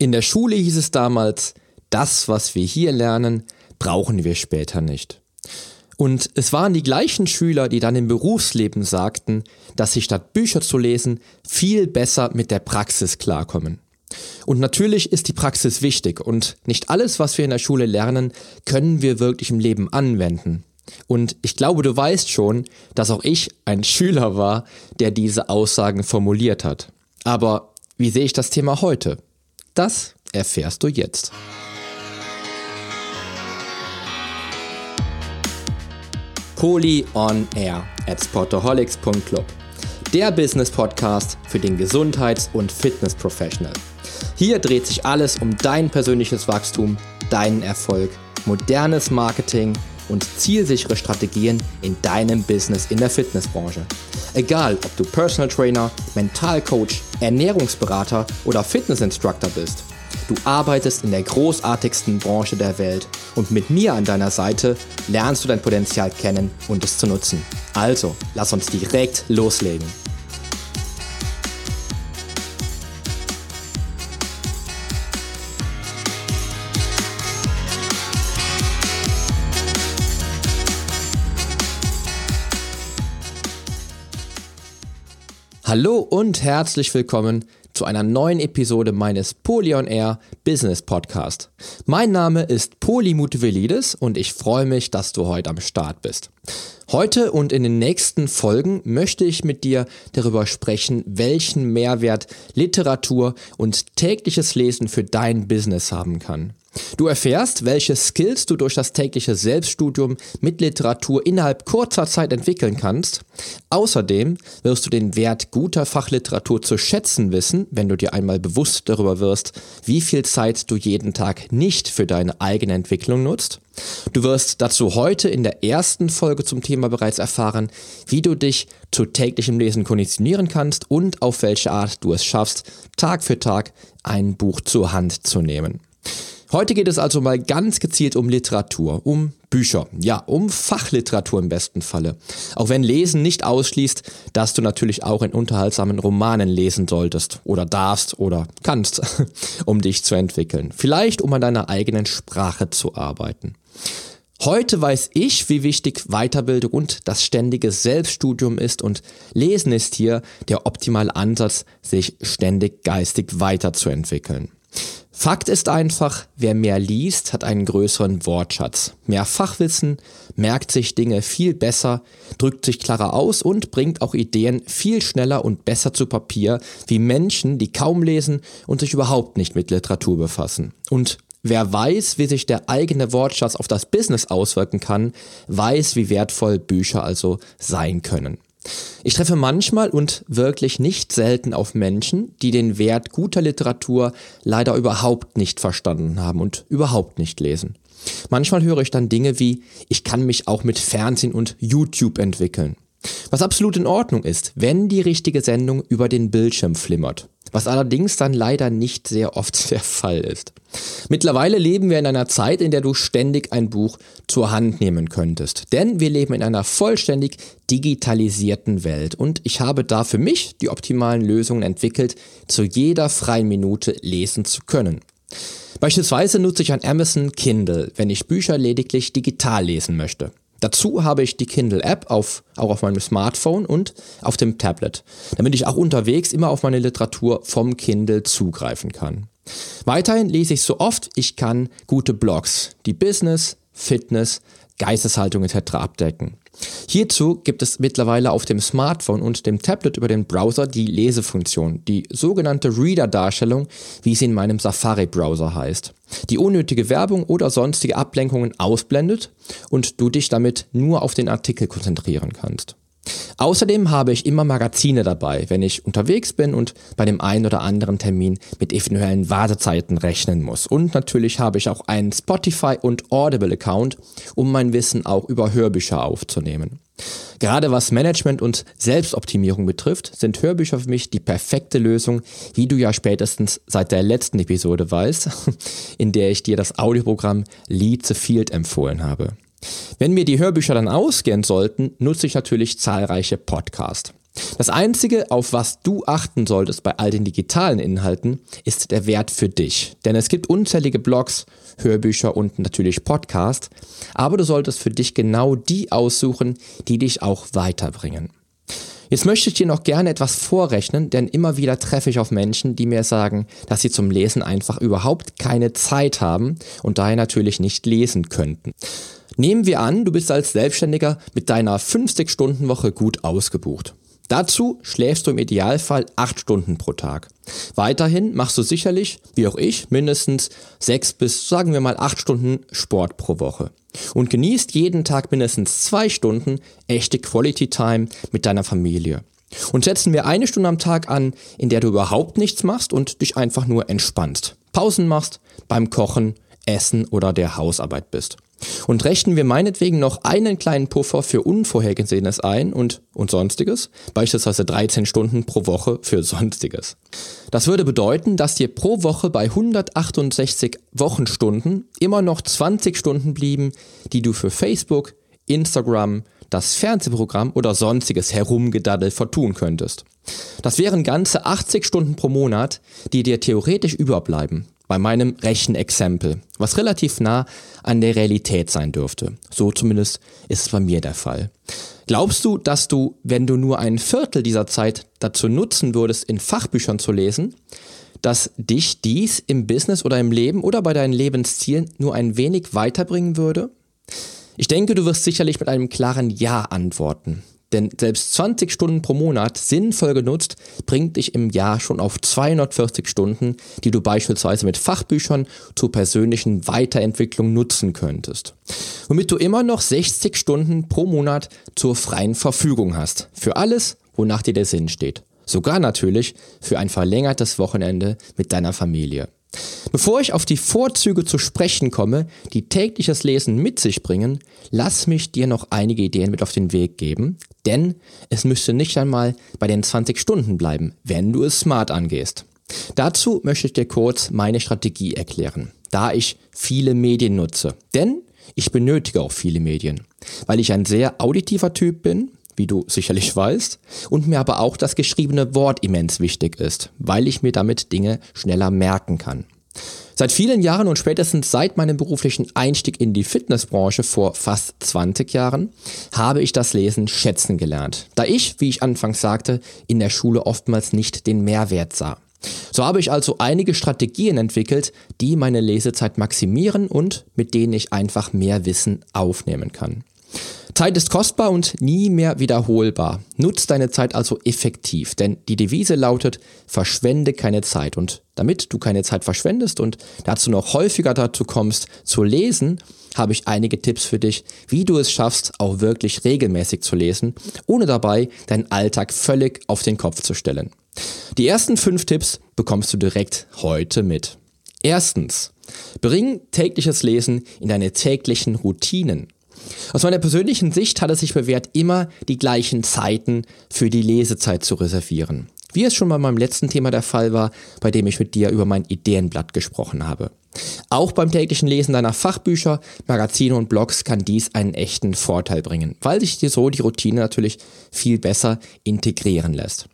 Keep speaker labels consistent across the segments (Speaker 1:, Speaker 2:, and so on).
Speaker 1: In der Schule hieß es damals, das, was wir hier lernen, brauchen wir später nicht. Und es waren die gleichen Schüler, die dann im Berufsleben sagten, dass sie statt Bücher zu lesen viel besser mit der Praxis klarkommen. Und natürlich ist die Praxis wichtig und nicht alles, was wir in der Schule lernen, können wir wirklich im Leben anwenden. Und ich glaube, du weißt schon, dass auch ich ein Schüler war, der diese Aussagen formuliert hat. Aber wie sehe ich das Thema heute? Das erfährst du jetzt. Poly on Air at sportaholics.club. Der Business Podcast für den Gesundheits- und Fitness-Professional. Hier dreht sich alles um dein persönliches Wachstum, deinen Erfolg, modernes Marketing und zielsichere Strategien in deinem Business in der Fitnessbranche. Egal, ob du Personal Trainer, Mentalcoach, Ernährungsberater oder Fitnessinstructor bist. Du arbeitest in der großartigsten Branche der Welt und mit mir an deiner Seite lernst du dein Potenzial kennen und es zu nutzen. Also, lass uns direkt loslegen. Hallo und herzlich willkommen zu einer neuen Episode meines Polion Air Business Podcast. Mein Name ist Poli Mutevelidis und ich freue mich, dass du heute am Start bist. Heute und in den nächsten Folgen möchte ich mit dir darüber sprechen, welchen Mehrwert Literatur und tägliches Lesen für dein Business haben kann. Du erfährst, welche Skills du durch das tägliche Selbststudium mit Literatur innerhalb kurzer Zeit entwickeln kannst. Außerdem wirst du den Wert guter Fachliteratur zu schätzen wissen, wenn du dir einmal bewusst darüber wirst, wie viel Zeit du jeden Tag nicht für deine eigene Entwicklung nutzt. Du wirst dazu heute in der ersten Folge zum Thema bereits erfahren, wie du dich zu täglichem Lesen konditionieren kannst und auf welche Art du es schaffst, Tag für Tag ein Buch zur Hand zu nehmen. Heute geht es also mal ganz gezielt um Literatur, um Bücher, ja, um Fachliteratur im besten Falle. Auch wenn Lesen nicht ausschließt, dass du natürlich auch in unterhaltsamen Romanen lesen solltest oder darfst oder kannst, um dich zu entwickeln. Vielleicht um an deiner eigenen Sprache zu arbeiten. Heute weiß ich, wie wichtig Weiterbildung und das ständige Selbststudium ist und Lesen ist hier der optimale Ansatz, sich ständig geistig weiterzuentwickeln. Fakt ist einfach, wer mehr liest, hat einen größeren Wortschatz. Mehr Fachwissen, merkt sich Dinge viel besser, drückt sich klarer aus und bringt auch Ideen viel schneller und besser zu Papier, wie Menschen, die kaum lesen und sich überhaupt nicht mit Literatur befassen. Und Wer weiß, wie sich der eigene Wortschatz auf das Business auswirken kann, weiß, wie wertvoll Bücher also sein können. Ich treffe manchmal und wirklich nicht selten auf Menschen, die den Wert guter Literatur leider überhaupt nicht verstanden haben und überhaupt nicht lesen. Manchmal höre ich dann Dinge wie, ich kann mich auch mit Fernsehen und YouTube entwickeln. Was absolut in Ordnung ist, wenn die richtige Sendung über den Bildschirm flimmert was allerdings dann leider nicht sehr oft der Fall ist. Mittlerweile leben wir in einer Zeit, in der du ständig ein Buch zur Hand nehmen könntest. Denn wir leben in einer vollständig digitalisierten Welt und ich habe da für mich die optimalen Lösungen entwickelt, zu jeder freien Minute lesen zu können. Beispielsweise nutze ich ein Amazon Kindle, wenn ich Bücher lediglich digital lesen möchte. Dazu habe ich die Kindle-App auf, auch auf meinem Smartphone und auf dem Tablet, damit ich auch unterwegs immer auf meine Literatur vom Kindle zugreifen kann. Weiterhin lese ich so oft ich kann gute Blogs, die Business, Fitness, Geisteshaltung etc. abdecken. Hierzu gibt es mittlerweile auf dem Smartphone und dem Tablet über den Browser die Lesefunktion, die sogenannte Reader-Darstellung, wie sie in meinem Safari-Browser heißt, die unnötige Werbung oder sonstige Ablenkungen ausblendet und du dich damit nur auf den Artikel konzentrieren kannst. Außerdem habe ich immer Magazine dabei, wenn ich unterwegs bin und bei dem einen oder anderen Termin mit eventuellen Wartezeiten rechnen muss. Und natürlich habe ich auch einen Spotify und Audible Account, um mein Wissen auch über Hörbücher aufzunehmen. Gerade was Management und Selbstoptimierung betrifft, sind Hörbücher für mich die perfekte Lösung, wie du ja spätestens seit der letzten Episode weißt, in der ich dir das Audioprogramm Lead the Field empfohlen habe. Wenn mir die Hörbücher dann ausgehen sollten, nutze ich natürlich zahlreiche Podcasts. Das Einzige, auf was du achten solltest bei all den digitalen Inhalten, ist der Wert für dich. Denn es gibt unzählige Blogs, Hörbücher und natürlich Podcasts, aber du solltest für dich genau die aussuchen, die dich auch weiterbringen. Jetzt möchte ich dir noch gerne etwas vorrechnen, denn immer wieder treffe ich auf Menschen, die mir sagen, dass sie zum Lesen einfach überhaupt keine Zeit haben und daher natürlich nicht lesen könnten. Nehmen wir an, du bist als Selbstständiger mit deiner 50-Stunden-Woche gut ausgebucht. Dazu schläfst du im Idealfall acht Stunden pro Tag. Weiterhin machst du sicherlich, wie auch ich, mindestens sechs bis sagen wir mal acht Stunden Sport pro Woche. Und genießt jeden Tag mindestens zwei Stunden echte Quality Time mit deiner Familie. Und setzen wir eine Stunde am Tag an, in der du überhaupt nichts machst und dich einfach nur entspannst. Pausen machst, beim Kochen, Essen oder der Hausarbeit bist. Und rechnen wir meinetwegen noch einen kleinen Puffer für Unvorhergesehenes ein und, und Sonstiges, beispielsweise 13 Stunden pro Woche für Sonstiges. Das würde bedeuten, dass dir pro Woche bei 168 Wochenstunden immer noch 20 Stunden blieben, die du für Facebook, Instagram, das Fernsehprogramm oder sonstiges Herumgedaddel vertun könntest. Das wären ganze 80 Stunden pro Monat, die dir theoretisch überbleiben bei meinem Rechenexempel, was relativ nah an der Realität sein dürfte. So zumindest ist es bei mir der Fall. Glaubst du, dass du, wenn du nur ein Viertel dieser Zeit dazu nutzen würdest, in Fachbüchern zu lesen, dass dich dies im Business oder im Leben oder bei deinen Lebenszielen nur ein wenig weiterbringen würde? Ich denke, du wirst sicherlich mit einem klaren Ja antworten. Denn selbst 20 Stunden pro Monat sinnvoll genutzt, bringt dich im Jahr schon auf 240 Stunden, die du beispielsweise mit Fachbüchern zur persönlichen Weiterentwicklung nutzen könntest. Womit du immer noch 60 Stunden pro Monat zur freien Verfügung hast. Für alles, wonach dir der Sinn steht. Sogar natürlich für ein verlängertes Wochenende mit deiner Familie. Bevor ich auf die Vorzüge zu sprechen komme, die tägliches Lesen mit sich bringen, lass mich dir noch einige Ideen mit auf den Weg geben, denn es müsste nicht einmal bei den 20 Stunden bleiben, wenn du es smart angehst. Dazu möchte ich dir kurz meine Strategie erklären, da ich viele Medien nutze. Denn ich benötige auch viele Medien, weil ich ein sehr auditiver Typ bin, wie du sicherlich weißt, und mir aber auch das geschriebene Wort immens wichtig ist, weil ich mir damit Dinge schneller merken kann. Seit vielen Jahren und spätestens seit meinem beruflichen Einstieg in die Fitnessbranche vor fast 20 Jahren habe ich das Lesen schätzen gelernt, da ich, wie ich anfangs sagte, in der Schule oftmals nicht den Mehrwert sah. So habe ich also einige Strategien entwickelt, die meine Lesezeit maximieren und mit denen ich einfach mehr Wissen aufnehmen kann. Zeit ist kostbar und nie mehr wiederholbar. Nutz deine Zeit also effektiv, denn die Devise lautet, verschwende keine Zeit. Und damit du keine Zeit verschwendest und dazu noch häufiger dazu kommst zu lesen, habe ich einige Tipps für dich, wie du es schaffst, auch wirklich regelmäßig zu lesen, ohne dabei deinen Alltag völlig auf den Kopf zu stellen. Die ersten fünf Tipps bekommst du direkt heute mit. Erstens, bring tägliches Lesen in deine täglichen Routinen. Aus meiner persönlichen Sicht hat es sich bewährt, immer die gleichen Zeiten für die Lesezeit zu reservieren. Wie es schon bei meinem letzten Thema der Fall war, bei dem ich mit dir über mein Ideenblatt gesprochen habe. Auch beim täglichen Lesen deiner Fachbücher, Magazine und Blogs kann dies einen echten Vorteil bringen, weil sich dir so die Routine natürlich viel besser integrieren lässt.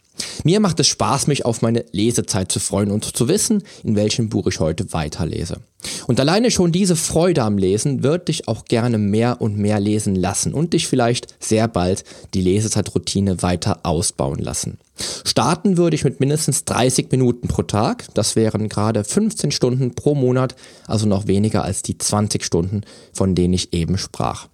Speaker 1: Mir macht es Spaß, mich auf meine Lesezeit zu freuen und zu wissen, in welchem Buch ich heute weiterlese. Und alleine schon diese Freude am Lesen wird dich auch gerne mehr und mehr lesen lassen und dich vielleicht sehr bald die Lesezeitroutine weiter ausbauen lassen. Starten würde ich mit mindestens 30 Minuten pro Tag. Das wären gerade 15 Stunden pro Monat, also noch weniger als die 20 Stunden, von denen ich eben sprach.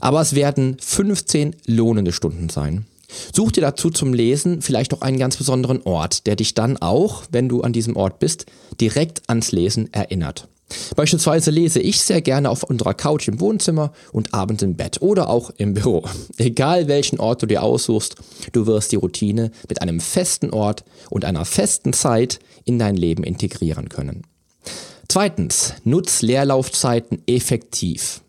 Speaker 1: Aber es werden 15 lohnende Stunden sein. Such dir dazu zum Lesen vielleicht auch einen ganz besonderen Ort, der dich dann auch, wenn du an diesem Ort bist, direkt ans Lesen erinnert. Beispielsweise lese ich sehr gerne auf unserer Couch im Wohnzimmer und abends im Bett oder auch im Büro. Egal welchen Ort du dir aussuchst, du wirst die Routine mit einem festen Ort und einer festen Zeit in dein Leben integrieren können. Zweitens, nutz Leerlaufzeiten effektiv.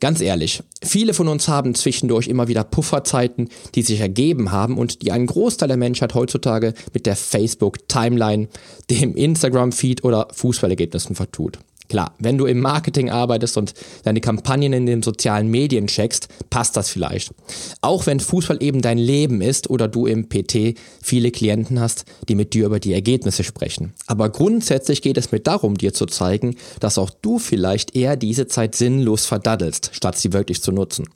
Speaker 1: Ganz ehrlich, viele von uns haben zwischendurch immer wieder Pufferzeiten, die sich ergeben haben und die einen Großteil der Menschheit heutzutage mit der Facebook-Timeline, dem Instagram-Feed oder Fußballergebnissen vertut. Klar, wenn du im Marketing arbeitest und deine Kampagnen in den sozialen Medien checkst, passt das vielleicht. Auch wenn Fußball eben dein Leben ist oder du im PT viele Klienten hast, die mit dir über die Ergebnisse sprechen. Aber grundsätzlich geht es mir darum, dir zu zeigen, dass auch du vielleicht eher diese Zeit sinnlos verdaddelst, statt sie wirklich zu nutzen.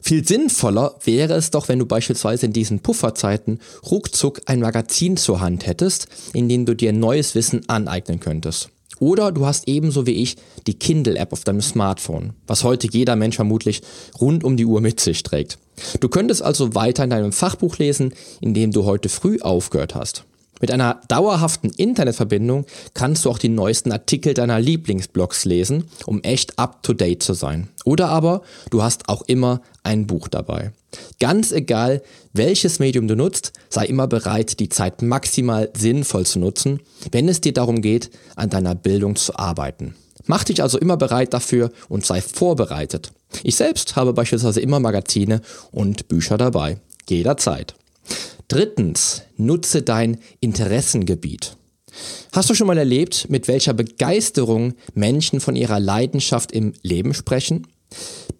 Speaker 1: Viel sinnvoller wäre es doch, wenn du beispielsweise in diesen Pufferzeiten ruckzuck ein Magazin zur Hand hättest, in dem du dir neues Wissen aneignen könntest. Oder du hast ebenso wie ich die Kindle-App auf deinem Smartphone, was heute jeder Mensch vermutlich rund um die Uhr mit sich trägt. Du könntest also weiter in deinem Fachbuch lesen, in dem du heute früh aufgehört hast. Mit einer dauerhaften Internetverbindung kannst du auch die neuesten Artikel deiner Lieblingsblogs lesen, um echt up-to-date zu sein. Oder aber du hast auch immer ein Buch dabei. Ganz egal, welches Medium du nutzt, sei immer bereit, die Zeit maximal sinnvoll zu nutzen, wenn es dir darum geht, an deiner Bildung zu arbeiten. Mach dich also immer bereit dafür und sei vorbereitet. Ich selbst habe beispielsweise immer Magazine und Bücher dabei. Jederzeit. Drittens, nutze dein Interessengebiet. Hast du schon mal erlebt, mit welcher Begeisterung Menschen von ihrer Leidenschaft im Leben sprechen?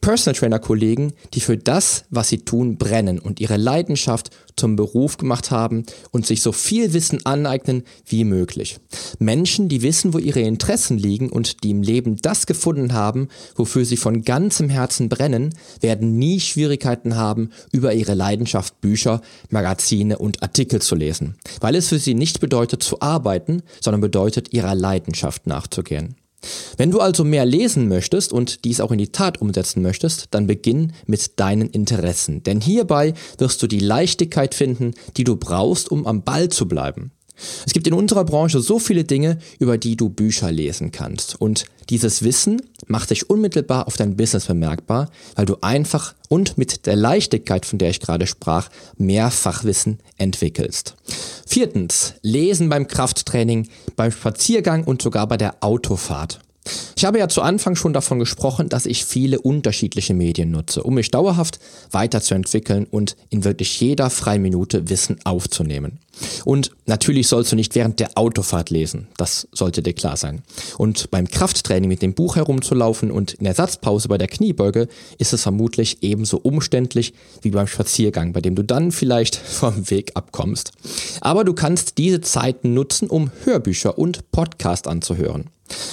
Speaker 1: Personal Trainer Kollegen, die für das, was sie tun, brennen und ihre Leidenschaft zum Beruf gemacht haben und sich so viel Wissen aneignen wie möglich. Menschen, die wissen, wo ihre Interessen liegen und die im Leben das gefunden haben, wofür sie von ganzem Herzen brennen, werden nie Schwierigkeiten haben, über ihre Leidenschaft Bücher, Magazine und Artikel zu lesen, weil es für sie nicht bedeutet zu arbeiten, sondern bedeutet ihrer Leidenschaft nachzugehen. Wenn du also mehr lesen möchtest und dies auch in die Tat umsetzen möchtest, dann beginn mit deinen Interessen. Denn hierbei wirst du die Leichtigkeit finden, die du brauchst, um am Ball zu bleiben. Es gibt in unserer Branche so viele Dinge, über die du Bücher lesen kannst. Und dieses Wissen macht sich unmittelbar auf dein Business bemerkbar, weil du einfach und mit der Leichtigkeit, von der ich gerade sprach, mehr Fachwissen entwickelst. Viertens, lesen beim Krafttraining, beim Spaziergang und sogar bei der Autofahrt. Ich habe ja zu Anfang schon davon gesprochen, dass ich viele unterschiedliche Medien nutze, um mich dauerhaft weiterzuentwickeln und in wirklich jeder freien Minute Wissen aufzunehmen. Und natürlich sollst du nicht während der Autofahrt lesen, das sollte dir klar sein. Und beim Krafttraining mit dem Buch herumzulaufen und in der Satzpause bei der Kniebeuge ist es vermutlich ebenso umständlich wie beim Spaziergang, bei dem du dann vielleicht vom Weg abkommst. Aber du kannst diese Zeiten nutzen, um Hörbücher und Podcast anzuhören.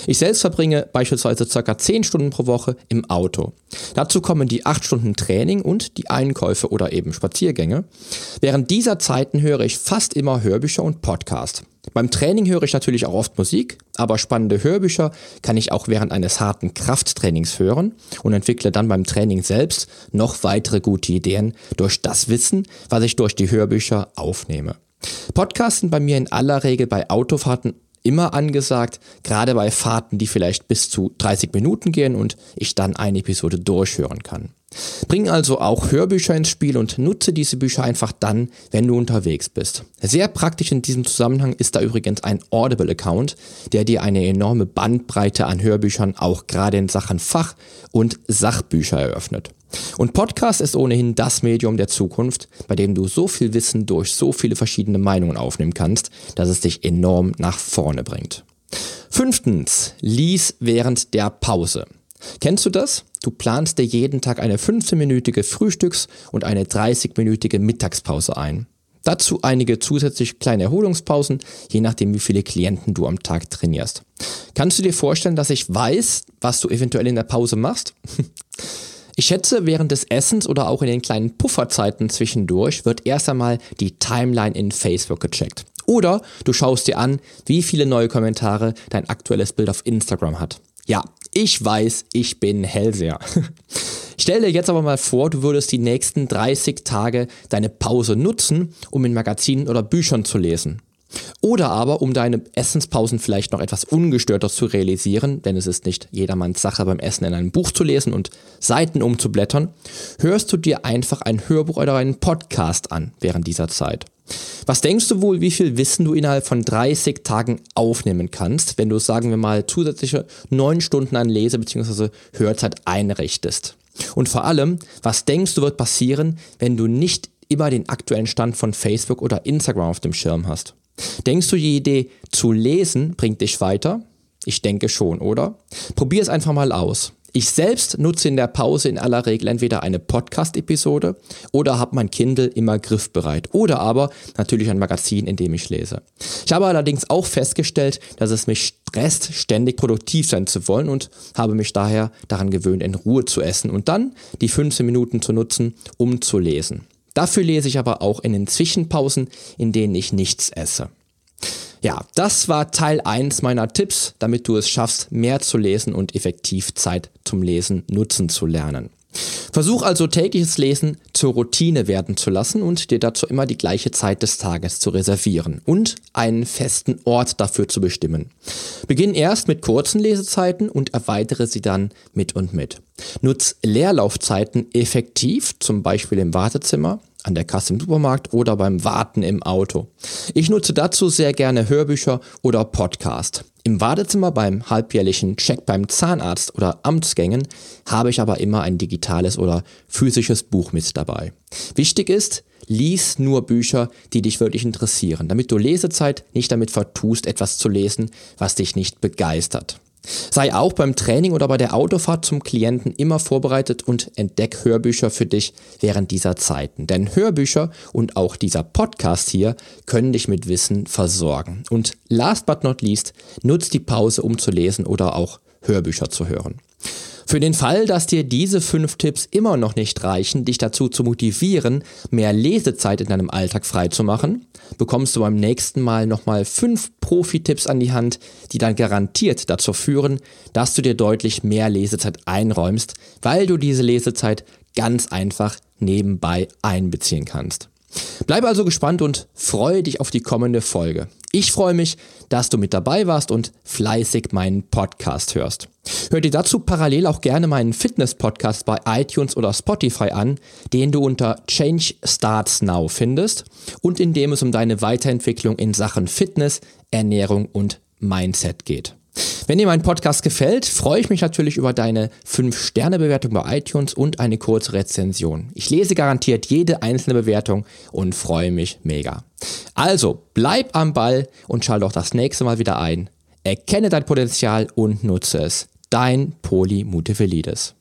Speaker 1: Ich selbst verbringe beispielsweise ca. 10 Stunden pro Woche im Auto. Dazu kommen die 8 Stunden Training und die Einkäufe oder eben Spaziergänge. Während dieser Zeiten höre ich fast immer Hörbücher und Podcast. Beim Training höre ich natürlich auch oft Musik, aber spannende Hörbücher kann ich auch während eines harten Krafttrainings hören und entwickle dann beim Training selbst noch weitere gute Ideen durch das Wissen, was ich durch die Hörbücher aufnehme. Podcasts sind bei mir in aller Regel bei Autofahrten immer angesagt, gerade bei Fahrten, die vielleicht bis zu 30 Minuten gehen und ich dann eine Episode durchhören kann. Bring also auch Hörbücher ins Spiel und nutze diese Bücher einfach dann, wenn du unterwegs bist. Sehr praktisch in diesem Zusammenhang ist da übrigens ein Audible-Account, der dir eine enorme Bandbreite an Hörbüchern auch gerade in Sachen Fach- und Sachbücher eröffnet. Und Podcast ist ohnehin das Medium der Zukunft, bei dem du so viel Wissen durch so viele verschiedene Meinungen aufnehmen kannst, dass es dich enorm nach vorne bringt. Fünftens, lies während der Pause. Kennst du das? Du planst dir jeden Tag eine 15-minütige Frühstücks- und eine 30-minütige Mittagspause ein. Dazu einige zusätzlich kleine Erholungspausen, je nachdem wie viele Klienten du am Tag trainierst. Kannst du dir vorstellen, dass ich weiß, was du eventuell in der Pause machst? Ich schätze, während des Essens oder auch in den kleinen Pufferzeiten zwischendurch wird erst einmal die Timeline in Facebook gecheckt. Oder du schaust dir an, wie viele neue Kommentare dein aktuelles Bild auf Instagram hat. Ja, ich weiß, ich bin Hellseher. Stell dir jetzt aber mal vor, du würdest die nächsten 30 Tage deine Pause nutzen, um in Magazinen oder Büchern zu lesen. Oder aber, um deine Essenspausen vielleicht noch etwas ungestörter zu realisieren, denn es ist nicht jedermanns Sache beim Essen in einem Buch zu lesen und Seiten umzublättern, hörst du dir einfach ein Hörbuch oder einen Podcast an während dieser Zeit. Was denkst du wohl, wie viel Wissen du innerhalb von 30 Tagen aufnehmen kannst, wenn du, sagen wir mal, zusätzliche 9 Stunden an Lese- bzw. Hörzeit einrichtest? Und vor allem, was denkst du wird passieren, wenn du nicht immer den aktuellen Stand von Facebook oder Instagram auf dem Schirm hast? Denkst du, die Idee zu lesen bringt dich weiter? Ich denke schon, oder? Probier es einfach mal aus. Ich selbst nutze in der Pause in aller Regel entweder eine Podcast-Episode oder habe mein Kindle immer griffbereit oder aber natürlich ein Magazin, in dem ich lese. Ich habe allerdings auch festgestellt, dass es mich stresst, ständig produktiv sein zu wollen und habe mich daher daran gewöhnt, in Ruhe zu essen und dann die 15 Minuten zu nutzen, um zu lesen. Dafür lese ich aber auch in den Zwischenpausen, in denen ich nichts esse. Ja, das war Teil 1 meiner Tipps, damit du es schaffst, mehr zu lesen und effektiv Zeit zum Lesen nutzen zu lernen. Versuch also tägliches Lesen zur Routine werden zu lassen und dir dazu immer die gleiche Zeit des Tages zu reservieren und einen festen Ort dafür zu bestimmen. Beginn erst mit kurzen Lesezeiten und erweitere sie dann mit und mit. Nutz Leerlaufzeiten effektiv, zum Beispiel im Wartezimmer, an der Kasse im Supermarkt oder beim Warten im Auto. Ich nutze dazu sehr gerne Hörbücher oder Podcast. Im Wartezimmer beim halbjährlichen Check beim Zahnarzt oder Amtsgängen habe ich aber immer ein digitales oder physisches Buch mit dabei. Wichtig ist, lies nur Bücher, die dich wirklich interessieren, damit du Lesezeit nicht damit vertust, etwas zu lesen, was dich nicht begeistert. Sei auch beim Training oder bei der Autofahrt zum Klienten immer vorbereitet und entdeck Hörbücher für dich während dieser Zeiten. Denn Hörbücher und auch dieser Podcast hier können dich mit Wissen versorgen. Und last but not least, nutz die Pause, um zu lesen oder auch Hörbücher zu hören. Für den Fall, dass dir diese fünf Tipps immer noch nicht reichen, dich dazu zu motivieren, mehr Lesezeit in deinem Alltag freizumachen, bekommst du beim nächsten Mal nochmal fünf Profi-Tipps an die Hand, die dann garantiert dazu führen, dass du dir deutlich mehr Lesezeit einräumst, weil du diese Lesezeit ganz einfach nebenbei einbeziehen kannst. Bleib also gespannt und freue dich auf die kommende Folge. Ich freue mich, dass du mit dabei warst und fleißig meinen Podcast hörst. Hör dir dazu parallel auch gerne meinen Fitness-Podcast bei iTunes oder Spotify an, den du unter Change Starts Now findest und in dem es um deine Weiterentwicklung in Sachen Fitness, Ernährung und Mindset geht. Wenn dir mein Podcast gefällt, freue ich mich natürlich über deine 5-Sterne-Bewertung bei iTunes und eine kurze Rezension. Ich lese garantiert jede einzelne Bewertung und freue mich mega. Also, bleib am Ball und schau doch das nächste Mal wieder ein. Erkenne dein Potenzial und nutze es. Dein Poli Mutevelidis.